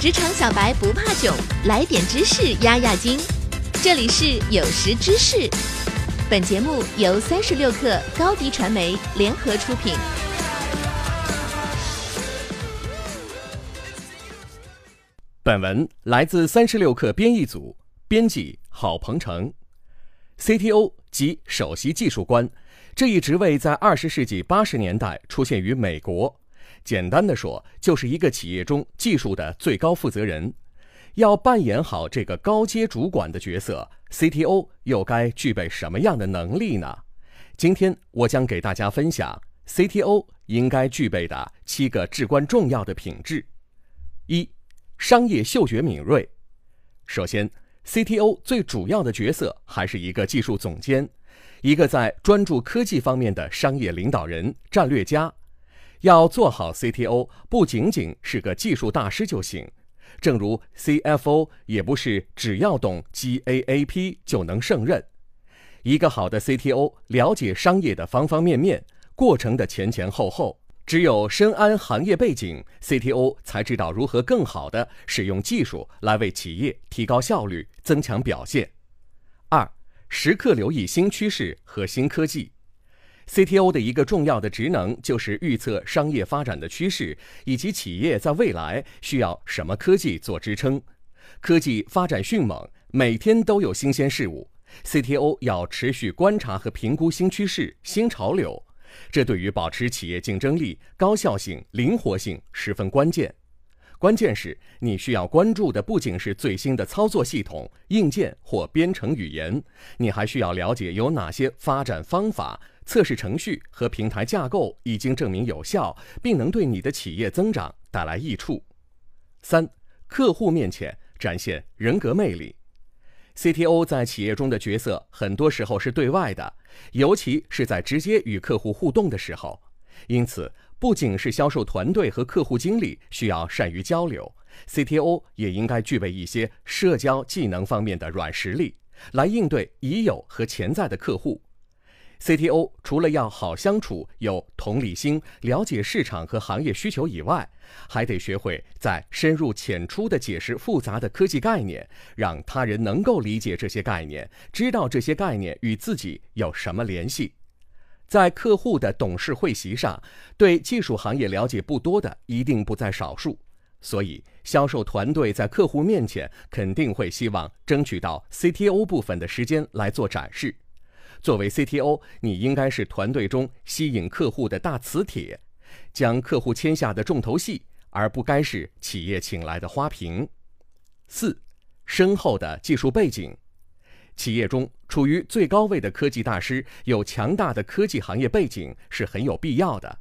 职场小白不怕囧，来点知识压压惊。这里是有识知识，本节目由三十六克高低传媒联合出品。本文来自三十六克编译组，编辑郝鹏程。CTO 及首席技术官，这一职位在二十世纪八十年代出现于美国。简单的说，就是一个企业中技术的最高负责人。要扮演好这个高阶主管的角色，CTO 又该具备什么样的能力呢？今天我将给大家分享 CTO 应该具备的七个至关重要的品质。一、商业嗅觉敏锐。首先，CTO 最主要的角色还是一个技术总监，一个在专注科技方面的商业领导人、战略家。要做好 CTO，不仅仅是个技术大师就行。正如 CFO 也不是只要懂 GAAP 就能胜任。一个好的 CTO 了解商业的方方面面，过程的前前后后。只有深谙行业背景，CTO 才知道如何更好地使用技术来为企业提高效率、增强表现。二，时刻留意新趋势和新科技。CTO 的一个重要的职能就是预测商业发展的趋势，以及企业在未来需要什么科技做支撑。科技发展迅猛，每天都有新鲜事物，CTO 要持续观察和评估新趋势、新潮流，这对于保持企业竞争力、高效性、灵活性十分关键。关键是，你需要关注的不仅是最新的操作系统、硬件或编程语言，你还需要了解有哪些发展方法。测试程序和平台架构已经证明有效，并能对你的企业增长带来益处。三、客户面前展现人格魅力。CTO 在企业中的角色很多时候是对外的，尤其是在直接与客户互动的时候。因此，不仅是销售团队和客户经理需要善于交流，CTO 也应该具备一些社交技能方面的软实力，来应对已有和潜在的客户。CTO 除了要好相处、有同理心、了解市场和行业需求以外，还得学会在深入浅出地解释复杂的科技概念，让他人能够理解这些概念，知道这些概念与自己有什么联系。在客户的董事会席上，对技术行业了解不多的一定不在少数，所以销售团队在客户面前肯定会希望争取到 CTO 部分的时间来做展示。作为 CTO，你应该是团队中吸引客户的大磁铁，将客户签下的重头戏，而不该是企业请来的花瓶。四，深厚的技术背景，企业中处于最高位的科技大师有强大的科技行业背景是很有必要的。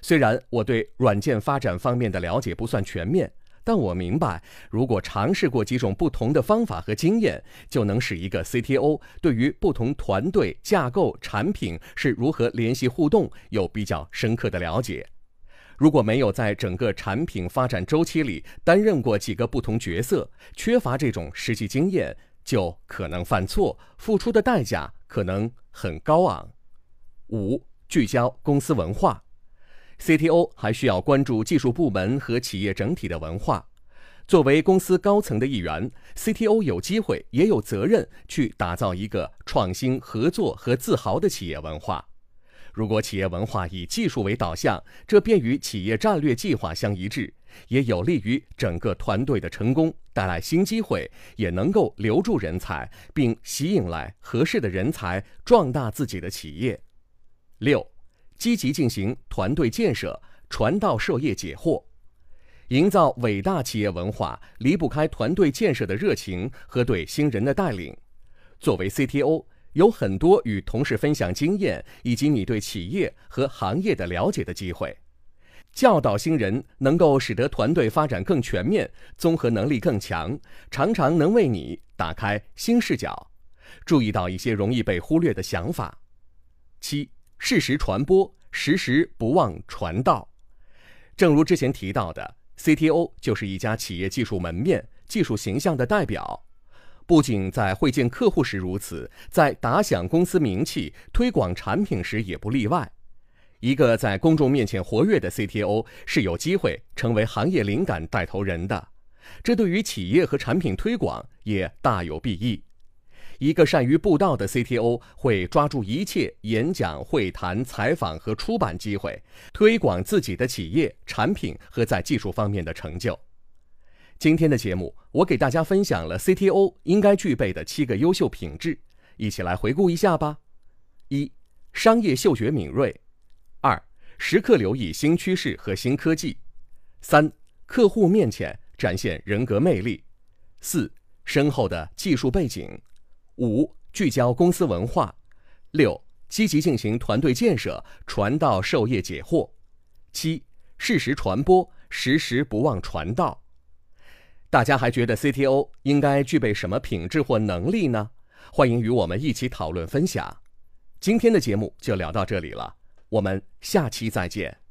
虽然我对软件发展方面的了解不算全面。但我明白，如果尝试过几种不同的方法和经验，就能使一个 CTO 对于不同团队架构、产品是如何联系互动有比较深刻的了解。如果没有在整个产品发展周期里担任过几个不同角色，缺乏这种实际经验，就可能犯错，付出的代价可能很高昂。五、聚焦公司文化。CTO 还需要关注技术部门和企业整体的文化。作为公司高层的一员，CTO 有机会也有责任去打造一个创新、合作和自豪的企业文化。如果企业文化以技术为导向，这便与企业战略计划相一致，也有利于整个团队的成功，带来新机会，也能够留住人才，并吸引来合适的人才，壮大自己的企业。六。积极进行团队建设，传道授业解惑，营造伟大企业文化离不开团队建设的热情和对新人的带领。作为 CTO，有很多与同事分享经验以及你对企业和行业的了解的机会。教导新人能够使得团队发展更全面，综合能力更强，常常能为你打开新视角，注意到一些容易被忽略的想法。七。事实传播，时时不忘传道。正如之前提到的，CTO 就是一家企业技术门面、技术形象的代表，不仅在会见客户时如此，在打响公司名气、推广产品时也不例外。一个在公众面前活跃的 CTO 是有机会成为行业灵感带头人的。这对于企业和产品推广也大有裨益。一个善于布道的 CTO 会抓住一切演讲、会谈、采访和出版机会，推广自己的企业、产品和在技术方面的成就。今天的节目，我给大家分享了 CTO 应该具备的七个优秀品质，一起来回顾一下吧。一、商业嗅觉敏锐；二、时刻留意新趋势和新科技；三、客户面前展现人格魅力；四、深厚的技术背景。五、聚焦公司文化；六、积极进行团队建设，传道授业解惑；七、适时传播，时时不忘传道。大家还觉得 CTO 应该具备什么品质或能力呢？欢迎与我们一起讨论分享。今天的节目就聊到这里了，我们下期再见。